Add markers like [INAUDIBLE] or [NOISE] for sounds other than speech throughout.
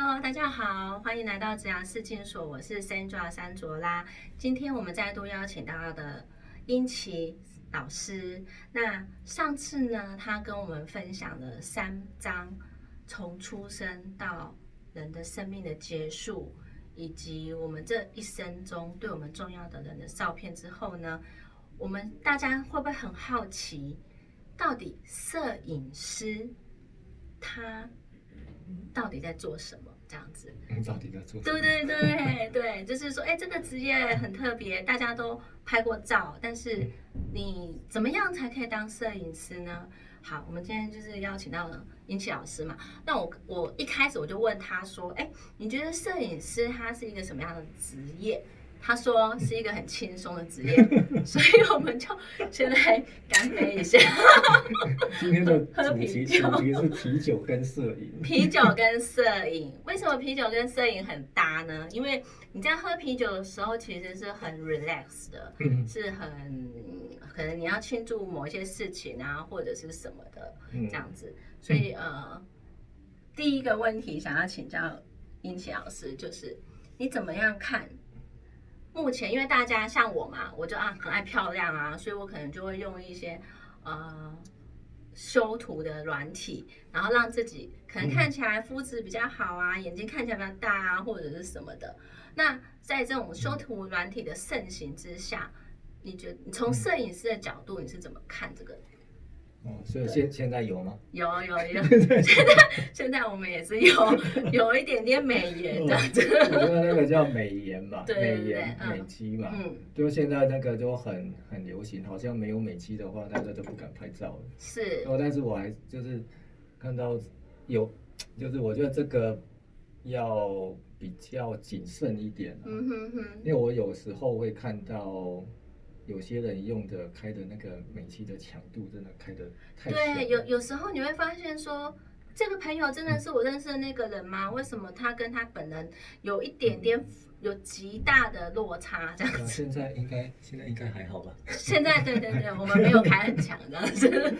Hello，大家好，欢迎来到子牙视镜所，我是 Sandra 山卓拉。今天我们再度邀请到的英奇老师。那上次呢，他跟我们分享了三章，从出生到人的生命的结束，以及我们这一生中对我们重要的人的照片之后呢，我们大家会不会很好奇，到底摄影师他？到底在做什么？这样子，到底在做？对对对对，就是说，哎，这个职业很特别，大家都拍过照，但是你怎么样才可以当摄影师呢？好，我们今天就是邀请到了英奇老师嘛。那我我一开始我就问他说，哎，你觉得摄影师他是一个什么样的职业？他说是一个很轻松的职业，[LAUGHS] 所以我们就先来干杯一下。[LAUGHS] 今天的 [LAUGHS] 主题主题是啤酒跟摄影。啤酒跟摄影，为什么啤酒跟摄影很搭呢？因为你在喝啤酒的时候，其实是很 relax 的，是很可能你要庆祝某一些事情啊，或者是什么的这样子。所以呃，第一个问题想要请教英奇老师，就是你怎么样看？目前，因为大家像我嘛，我就啊很爱漂亮啊，所以我可能就会用一些呃修图的软体，然后让自己可能看起来肤质比较好啊，眼睛看起来比较大啊，或者是什么的。那在这种修图软体的盛行之下，你觉得从摄影师的角度，你是怎么看这个？哦，所以现现在有吗？有有有，[LAUGHS] 现在现在我们也是有有一点点美颜的，我觉得那个叫美颜吧，[LAUGHS] 美颜美肌嘛，嗯，就现在那个就很很流行，好像没有美肌的话，大家就不敢拍照了。是，哦，但是我还就是看到有，就是我觉得这个要比较谨慎一点，嗯哼哼，因为我有时候会看到。有些人用的开的那个美肌的强度，真的开的太对，有有时候你会发现说，这个朋友真的是我认识的那个人吗？为什么他跟他本人有一点点有极大的落差？这样子。现在应该现在应该还好吧？现在对对对，[LAUGHS] 我们没有开很强这样子。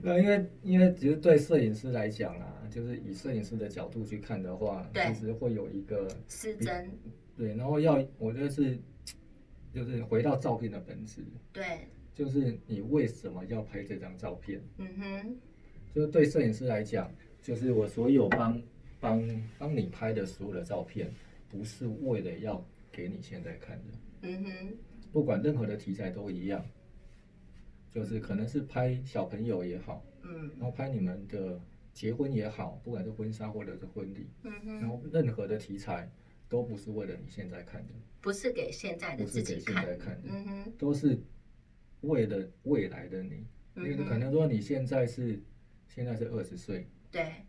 那 [LAUGHS] 因为因为其实对摄影师来讲啊，就是以摄影师的角度去看的话，其实会有一个失真。对，然后要我觉得是。就是回到照片的本质，对，就是你为什么要拍这张照片？嗯哼，就是对摄影师来讲，就是我所有帮帮帮你拍的所有的照片，不是为了要给你现在看的。嗯哼，不管任何的题材都一样，就是可能是拍小朋友也好，嗯，然后拍你们的结婚也好，不管是婚纱或者是婚礼，嗯哼，然后任何的题材。都不是为了你现在看的，不是给现在的自己看的，嗯哼，都是为了未来的你。因为可能说你现在是现在是二十岁，对，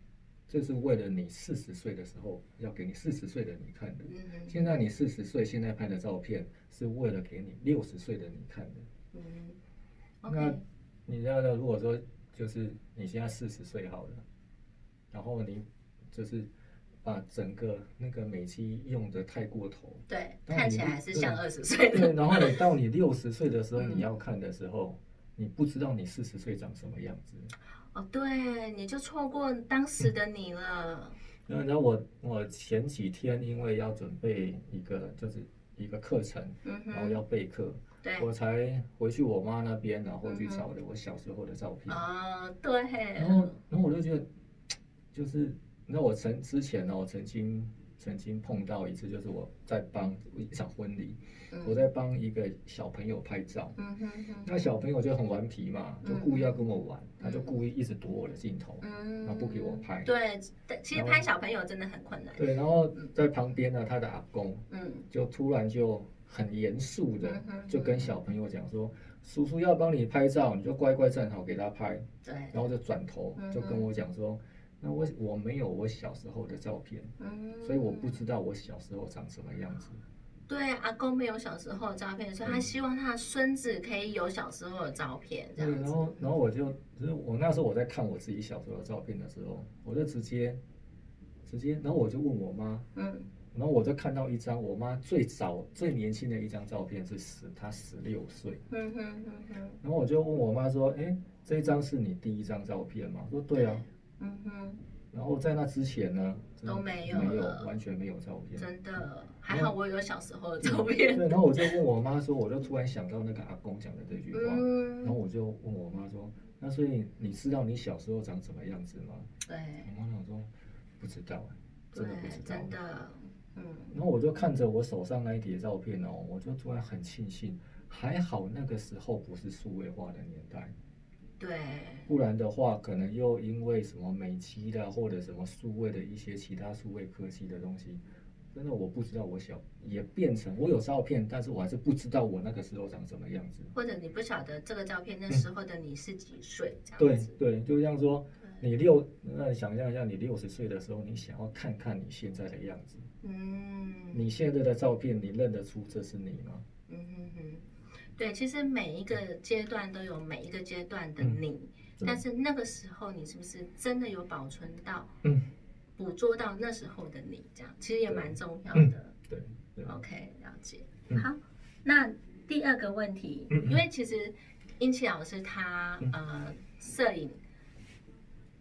这是为了你四十岁的时候要给你四十岁的你看的。嗯哼，现在你四十岁，现在拍的照片是为了给你六十岁的你看的。嗯那你知道的，如果说就是你现在四十岁好了，然后你就是。把整个那个美肌用的太过头，对，看起来还是像二十岁。对，然后你 [LAUGHS] 到你六十岁的时候，你要看的时候，你不知道你四十岁长什么样子。哦，对，你就错过当时的你了。[CLEARS THROAT] 然后我我前几天因为要准备一个就是一个课程，然后要备课，对，我才回去我妈那边，然后去找了我小时候的照片。啊，对。然后然后我就觉得，[TSK] 就是。那我曾之前呢，我曾经曾经碰到一次，就是我在帮一场婚礼，我在帮一个小朋友拍照。嗯哼哼。那小朋友就很顽皮嘛，就故意要跟我玩，他就故意一直躲我的镜头，然后不给我拍。对，其实拍小朋友真的很困难。对，然后在旁边呢，他的阿公，嗯，就突然就很严肃的就跟小朋友讲说：“叔叔要帮你拍照，你就乖乖站好给他拍。”对。然后就转头就跟我讲说。那我我没有我小时候的照片，所以我不知道我小时候长什么样子。对，阿公没有小时候的照片，所以他希望他的孙子可以有小时候的照片。对，然后然后我就，就是我那时候我在看我自己小时候的照片的时候，我就直接直接，然后我就问我妈，嗯，然后我就看到一张我妈最早最年轻的一张照片是十，她十六岁，嗯哼嗯哼，然后我就问我妈说，哎，这一张是你第一张照片吗？说对啊。嗯哼，然后在那之前呢，都没有没有，完全没有照片。真的，还好我有小时候的照片。对，然后我就问我妈说，我就突然想到那个阿公讲的这句话，然后我就问我妈说，那所以你知道你小时候长什么样子吗？对，我妈讲说不知道，真的不知道，真的，嗯。然后我就看着我手上那一叠照片哦，我就突然很庆幸，还好那个时候不是数位化的年代。对，不然的话，可能又因为什么美期的或者什么数位的一些其他数位科技的东西，真的我不知道我小也变成我有照片，但是我还是不知道我那个时候长什么样子。或者你不晓得这个照片那时候的你是几岁这样子。对对，就像说你六，那你想象一下你六十岁的时候，你想要看看你现在的样子。嗯。你现在的照片，你认得出这是你吗？对，其实每一个阶段都有每一个阶段的你，但是那个时候你是不是真的有保存到，捕捉到那时候的你？这样其实也蛮重要的。对，OK，了解。好，那第二个问题，因为其实英奇老师他呃摄影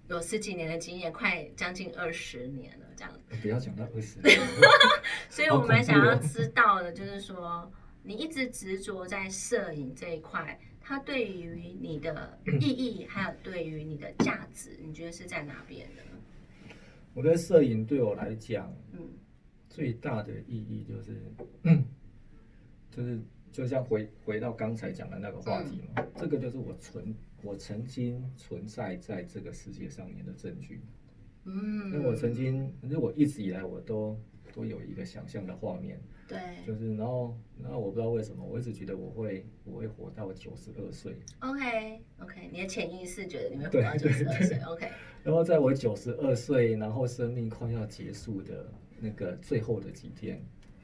有十几年的经验，快将近二十年了，这样。不要讲到二十年。[LAUGHS] 所以我们想要知道的就是说。你一直执着在摄影这一块，它对于你的意义，还有对于你的价值，你觉得是在哪边呢？我觉得摄影对我来讲，嗯，最大的意义就是，[COUGHS] 就是就像回回到刚才讲的那个话题嘛，这个就是我存我曾经存在在这个世界上面的证据。嗯，因为我曾经，反正我一直以来我都都有一个想象的画面。对，就是然后，然后我不知道为什么，我一直觉得我会我会活到九十二岁。OK OK，你的潜意识觉得你会活到九十二岁。OK。然后在我九十二岁，然后生命快要结束的那个最后的几天，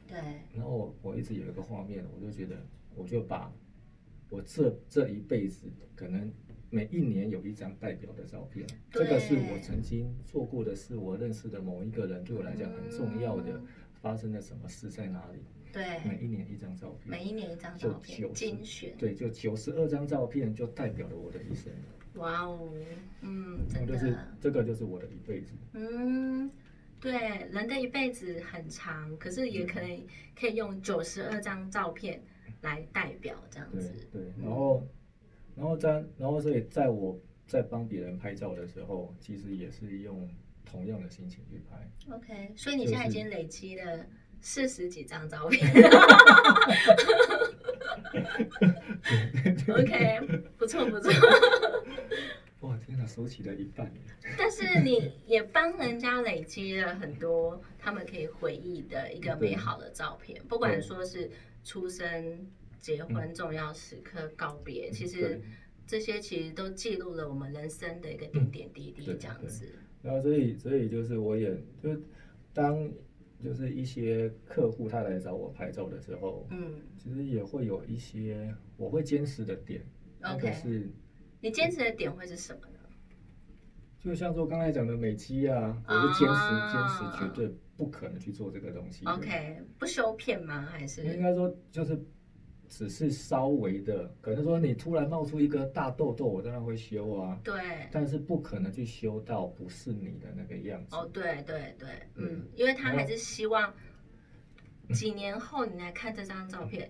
对。然后我一直有一个画面，我就觉得我就把我这这一辈子可能每一年有一张代表的照片，这个是我曾经做过的事，我认识的某一个人对我来讲很重要的。发生了什么事在哪里？对，每一年一张照片，每一年一张照片，精选。对，就九十二张照片，就代表了我的一生。哇哦，嗯，真的，这个就是我的一辈子。嗯，对，人的一辈子很长，可是也可能可以用九十二张照片来代表这样子。对，然后，然后在，然后所以在我在帮别人拍照的时候，其实也是用。同样的心情去拍，OK，所以你现在已经累积了四十几张照片，[LAUGHS] OK，不错不错。[LAUGHS] 哇，天哪，收起了一半。但是你也帮人家累积了很多他们可以回忆的一个美好的照片，不管说是出生、结婚、重要时刻、告别，其实这些其实都记录了我们人生的一个点点滴滴，这样子。然后所以所以就是我也就当就是一些客户他来找我拍照的时候，嗯，其实也会有一些我会坚持的点。OK，是，你坚持的点会是什么呢？就像说刚才讲的美肌啊，我是坚持坚持绝对不可能去做这个东西。OK，不修片吗？还是应该说就是。只是稍微的，可能说你突然冒出一个大痘痘，我当然会修啊。对。但是不可能去修到不是你的那个样子。哦，对对对，嗯，因为他还是希望几年后你来看这张照片，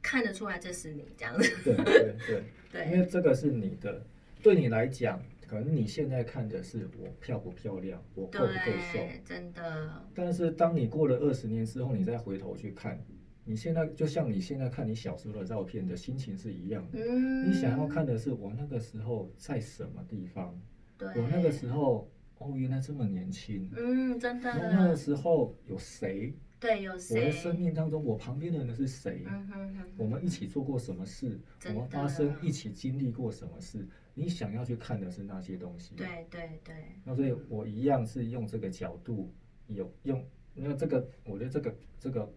看得出来这是你这样子。对对对。[LAUGHS] 对。因为这个是你的，对你来讲，可能你现在看的是我漂不漂亮，我够不够瘦，真的。但是当你过了二十年之后，你再回头去看。你现在就像你现在看你小时候的照片的心情是一样的。嗯。你想要看的是我那个时候在什么地方？对。我那个时候，哦，原来这么年轻。嗯，真的。我那个时候有谁？对，有谁？我的生命当中，我旁边的人是谁？嗯哼哼。我们一起做过什么事？我们发生一起经历过什么事？你想要去看的是那些东西。对对对。那所以我一样是用这个角度，有用，因为这个，我觉得这个这个。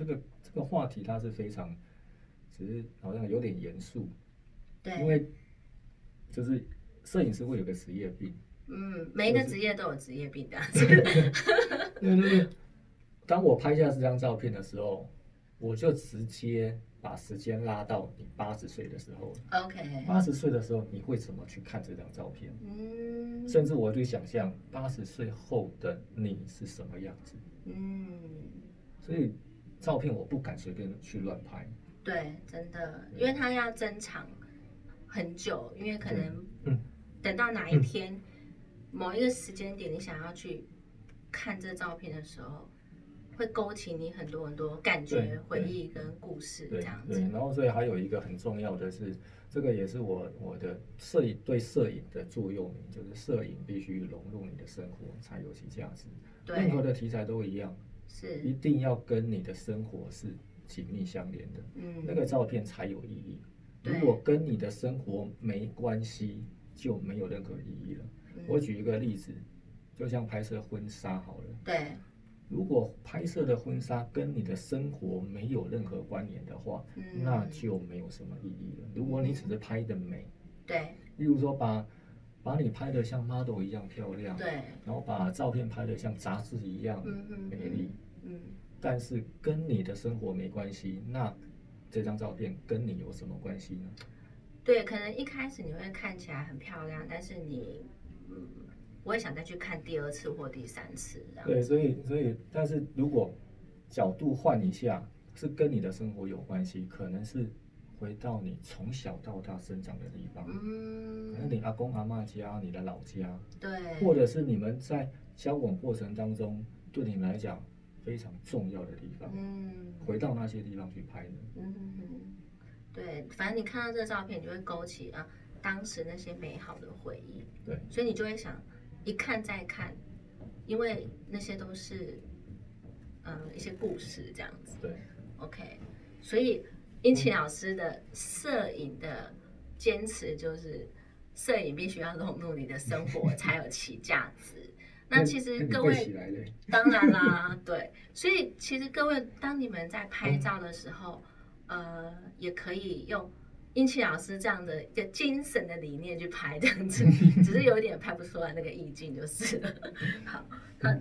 这个这个话题它是非常，只是好像有点严肃，对，因为就是摄影师会有个职业病，嗯，每一个职业都有职业病的，对对对。当我拍下这张照片的时候，我就直接把时间拉到你八十岁的时候，OK，八十岁的时候你会怎么去看这张照片？嗯，甚至我就想象八十岁后的你是什么样子。嗯，所以照片我不敢随便去乱拍。对，真的，因为它要珍藏很久，因为可能嗯，等到哪一天某一个时间点，你想要去看这照片的时候。会勾起你很多很多感觉、回忆跟故事这样子。对，然后所以还有一个很重要的是，这个也是我我的摄影对摄影的座右铭，就是摄影必须融入你的生活才有其价值。对，任何的题材都一样，是一定要跟你的生活是紧密相连的。嗯，那个照片才有意义。如果跟你的生活没关系，就没有任何意义了。我举一个例子，就像拍摄婚纱好了。对。如果拍摄的婚纱跟你的生活没有任何关联的话，那就没有什么意义了。如果你只是拍的美，对，例如说把把你拍的像 model 一样漂亮，对，然后把照片拍的像杂志一样美丽，嗯，但是跟你的生活没关系，那这张照片跟你有什么关系呢？对，可能一开始你会看起来很漂亮，但是你，嗯。我也想再去看第二次或第三次，对，所以所以，但是如果角度换一下，是跟你的生活有关系，可能是回到你从小到大生长的地方，嗯，可能你阿公阿妈家，你的老家，对，或者是你们在交往过程当中对你来讲非常重要的地方，嗯，回到那些地方去拍的，嗯对，反正你看到这个照片，你就会勾起啊当时那些美好的回忆，对，所以你就会想。一看再看，因为那些都是，呃，一些故事这样子。对，OK。所以殷奇老师的摄影的坚持就是，摄影必须要融入你的生活才有其价值。那其实各位，[LAUGHS] 当然啦，[LAUGHS] 对。所以其实各位，当你们在拍照的时候，呃，也可以用。殷奇老师这样的一个精神的理念去拍这样子，[LAUGHS] 只是有点拍不出来那个意境就是了。好，那